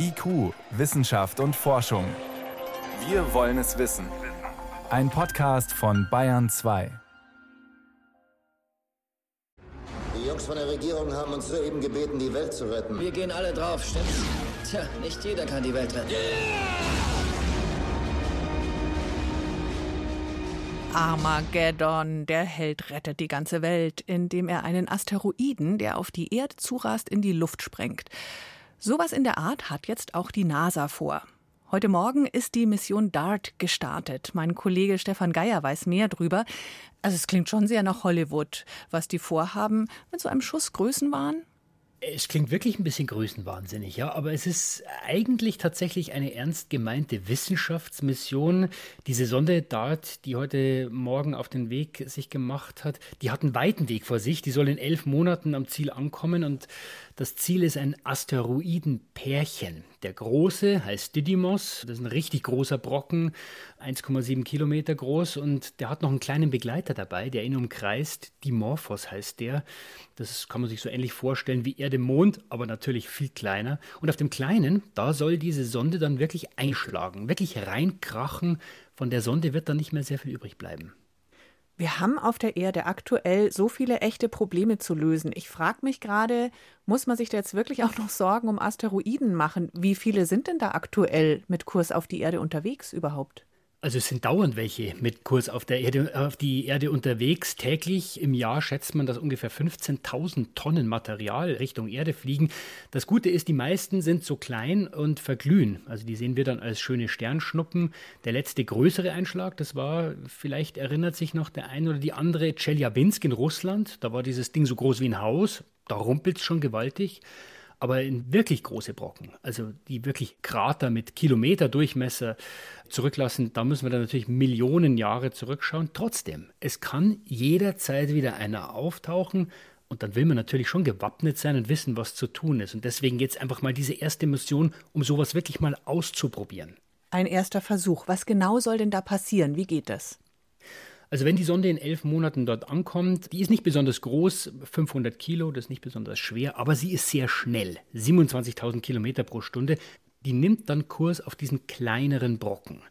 IQ, Wissenschaft und Forschung. Wir wollen es wissen. Ein Podcast von Bayern 2. Die Jungs von der Regierung haben uns soeben gebeten, die Welt zu retten. Wir gehen alle drauf, stimmt's? Tja, nicht jeder kann die Welt retten. Armageddon, der Held rettet die ganze Welt, indem er einen Asteroiden, der auf die Erde zurast, in die Luft sprengt. Sowas in der Art hat jetzt auch die NASA vor. Heute Morgen ist die Mission DART gestartet. Mein Kollege Stefan Geier weiß mehr drüber. Also es klingt schon sehr nach Hollywood, was die vorhaben. Mit so einem Schuss Größenwahn? Es klingt wirklich ein bisschen größenwahnsinnig, ja, aber es ist eigentlich tatsächlich eine ernst gemeinte Wissenschaftsmission. Diese Sonde DART, die heute Morgen auf den Weg sich gemacht hat, die hat einen weiten Weg vor sich. Die soll in elf Monaten am Ziel ankommen und das Ziel ist ein Asteroidenpärchen. Der große heißt Didymos, das ist ein richtig großer Brocken, 1,7 Kilometer groß und der hat noch einen kleinen Begleiter dabei, der ihn umkreist. Dimorphos heißt der. Das kann man sich so ähnlich vorstellen wie Erde Mond, aber natürlich viel kleiner. Und auf dem kleinen, da soll diese Sonde dann wirklich einschlagen, wirklich reinkrachen. Von der Sonde wird dann nicht mehr sehr viel übrig bleiben. Wir haben auf der Erde aktuell so viele echte Probleme zu lösen. Ich frage mich gerade, muss man sich da jetzt wirklich auch noch Sorgen um Asteroiden machen? Wie viele sind denn da aktuell mit Kurs auf die Erde unterwegs überhaupt? Also es sind dauernd welche mit Kurs auf, der Erde, auf die Erde unterwegs. Täglich im Jahr schätzt man, dass ungefähr 15.000 Tonnen Material Richtung Erde fliegen. Das Gute ist, die meisten sind so klein und verglühen. Also die sehen wir dann als schöne Sternschnuppen. Der letzte größere Einschlag, das war, vielleicht erinnert sich noch der eine oder die andere, Chelyabinsk in Russland. Da war dieses Ding so groß wie ein Haus. Da rumpelt es schon gewaltig. Aber in wirklich große Brocken, also die wirklich Krater mit Kilometerdurchmesser zurücklassen, da müssen wir dann natürlich Millionen Jahre zurückschauen. Trotzdem, es kann jederzeit wieder einer auftauchen. Und dann will man natürlich schon gewappnet sein und wissen, was zu tun ist. Und deswegen jetzt einfach mal diese erste Mission, um sowas wirklich mal auszuprobieren. Ein erster Versuch. Was genau soll denn da passieren? Wie geht das? Also wenn die Sonde in elf Monaten dort ankommt, die ist nicht besonders groß, 500 Kilo, das ist nicht besonders schwer, aber sie ist sehr schnell, 27.000 Kilometer pro Stunde. Die nimmt dann Kurs auf diesen kleineren Brocken.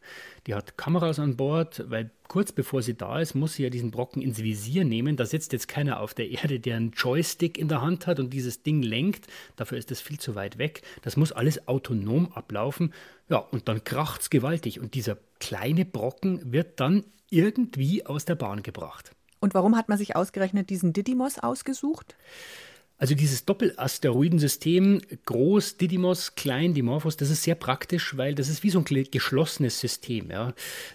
Die hat Kameras an Bord, weil kurz bevor sie da ist, muss sie ja diesen Brocken ins Visier nehmen. Da sitzt jetzt keiner auf der Erde, der einen Joystick in der Hand hat und dieses Ding lenkt. Dafür ist es viel zu weit weg. Das muss alles autonom ablaufen. Ja, und dann kracht's gewaltig. Und dieser kleine Brocken wird dann irgendwie aus der Bahn gebracht. Und warum hat man sich ausgerechnet diesen Didymos ausgesucht? Also dieses Doppelasteroidensystem, groß Didymos, klein Dimorphos, das ist sehr praktisch, weil das ist wie so ein geschlossenes System. Ja.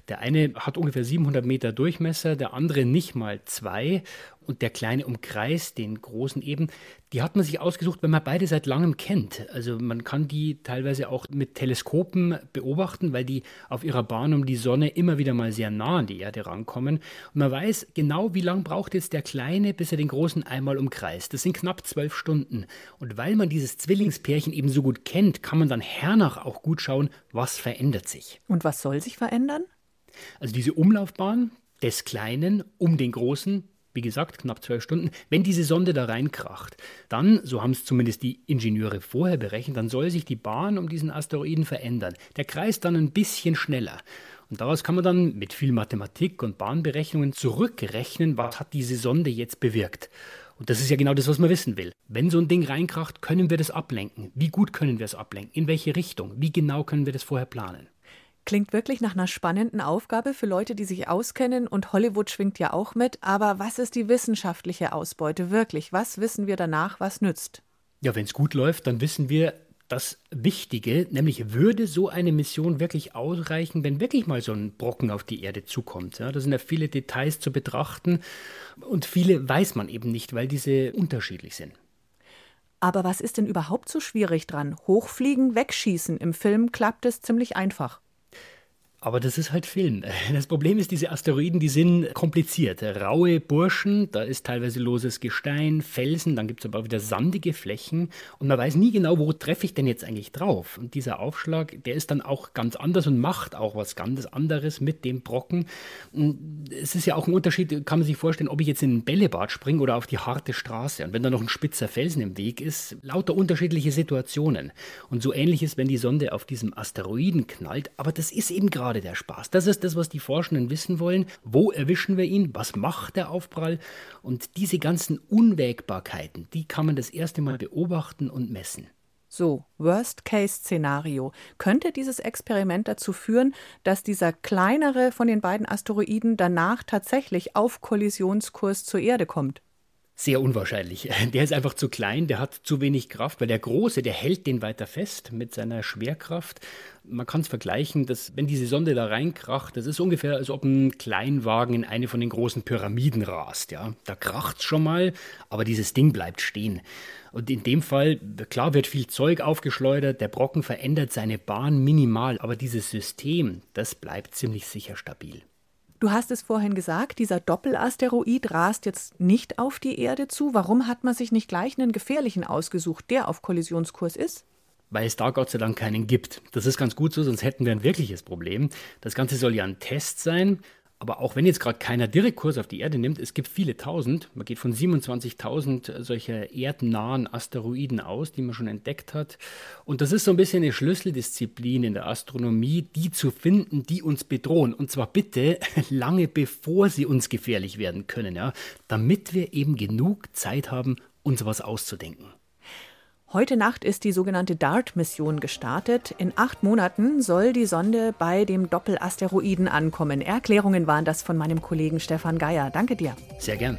Der eine hat ungefähr 700 Meter Durchmesser, der andere nicht mal zwei und der kleine umkreist den großen eben. Die hat man sich ausgesucht, weil man beide seit langem kennt. Also man kann die teilweise auch mit Teleskopen beobachten, weil die auf ihrer Bahn um die Sonne immer wieder mal sehr nah an die Erde rankommen. Und man weiß genau, wie lange braucht jetzt der kleine, bis er den großen einmal umkreist. Das sind knapp zwölf Stunden. Und weil man dieses Zwillingspärchen eben so gut kennt, kann man dann hernach auch gut schauen, was verändert sich. Und was soll sich verändern? Also diese Umlaufbahn des Kleinen um den Großen, wie gesagt, knapp zwölf Stunden, wenn diese Sonde da reinkracht, dann, so haben es zumindest die Ingenieure vorher berechnet, dann soll sich die Bahn um diesen Asteroiden verändern. Der Kreis dann ein bisschen schneller. Und daraus kann man dann mit viel Mathematik und Bahnberechnungen zurückrechnen, was hat diese Sonde jetzt bewirkt. Und das ist ja genau das, was man wissen will. Wenn so ein Ding reinkracht, können wir das ablenken? Wie gut können wir es ablenken? In welche Richtung? Wie genau können wir das vorher planen? Klingt wirklich nach einer spannenden Aufgabe für Leute, die sich auskennen und Hollywood schwingt ja auch mit. Aber was ist die wissenschaftliche Ausbeute wirklich? Was wissen wir danach, was nützt? Ja, wenn es gut läuft, dann wissen wir das Wichtige, nämlich würde so eine Mission wirklich ausreichen, wenn wirklich mal so ein Brocken auf die Erde zukommt. Ja, da sind ja viele Details zu betrachten und viele weiß man eben nicht, weil diese unterschiedlich sind. Aber was ist denn überhaupt so schwierig dran? Hochfliegen, wegschießen. Im Film klappt es ziemlich einfach. Aber das ist halt Film. Das Problem ist, diese Asteroiden, die sind kompliziert. Raue Burschen, da ist teilweise loses Gestein, Felsen, dann gibt es aber auch wieder sandige Flächen und man weiß nie genau, wo treffe ich denn jetzt eigentlich drauf. Und dieser Aufschlag, der ist dann auch ganz anders und macht auch was ganz anderes mit dem Brocken. Es ist ja auch ein Unterschied, kann man sich vorstellen, ob ich jetzt in ein Bällebad springe oder auf die harte Straße. Und wenn da noch ein spitzer Felsen im Weg ist, lauter unterschiedliche Situationen. Und so ähnlich ist, wenn die Sonde auf diesem Asteroiden knallt. Aber das ist eben gerade gerade der Spaß. Das ist das, was die Forschenden wissen wollen. Wo erwischen wir ihn? Was macht der Aufprall? Und diese ganzen Unwägbarkeiten, die kann man das erste Mal beobachten und messen. So, Worst-Case-Szenario. Könnte dieses Experiment dazu führen, dass dieser kleinere von den beiden Asteroiden danach tatsächlich auf Kollisionskurs zur Erde kommt? Sehr unwahrscheinlich. Der ist einfach zu klein, der hat zu wenig Kraft, weil der Große, der hält den weiter fest mit seiner Schwerkraft. Man kann es vergleichen, dass wenn diese Sonde da reinkracht, das ist ungefähr, als ob ein Kleinwagen in eine von den großen Pyramiden rast. Ja? Da kracht es schon mal, aber dieses Ding bleibt stehen. Und in dem Fall, klar wird viel Zeug aufgeschleudert, der Brocken verändert seine Bahn minimal, aber dieses System, das bleibt ziemlich sicher stabil. Du hast es vorhin gesagt, dieser Doppelasteroid rast jetzt nicht auf die Erde zu. Warum hat man sich nicht gleich einen gefährlichen ausgesucht, der auf Kollisionskurs ist? Weil es da Gott sei Dank keinen gibt. Das ist ganz gut so, sonst hätten wir ein wirkliches Problem. Das Ganze soll ja ein Test sein. Aber auch wenn jetzt gerade keiner direkt Kurs auf die Erde nimmt, es gibt viele tausend, man geht von 27.000 solcher erdnahen Asteroiden aus, die man schon entdeckt hat. Und das ist so ein bisschen eine Schlüsseldisziplin in der Astronomie, die zu finden, die uns bedrohen. Und zwar bitte lange bevor sie uns gefährlich werden können, ja, damit wir eben genug Zeit haben, uns was auszudenken. Heute Nacht ist die sogenannte DART-Mission gestartet. In acht Monaten soll die Sonde bei dem Doppelasteroiden ankommen. Erklärungen waren das von meinem Kollegen Stefan Geier. Danke dir. Sehr gern.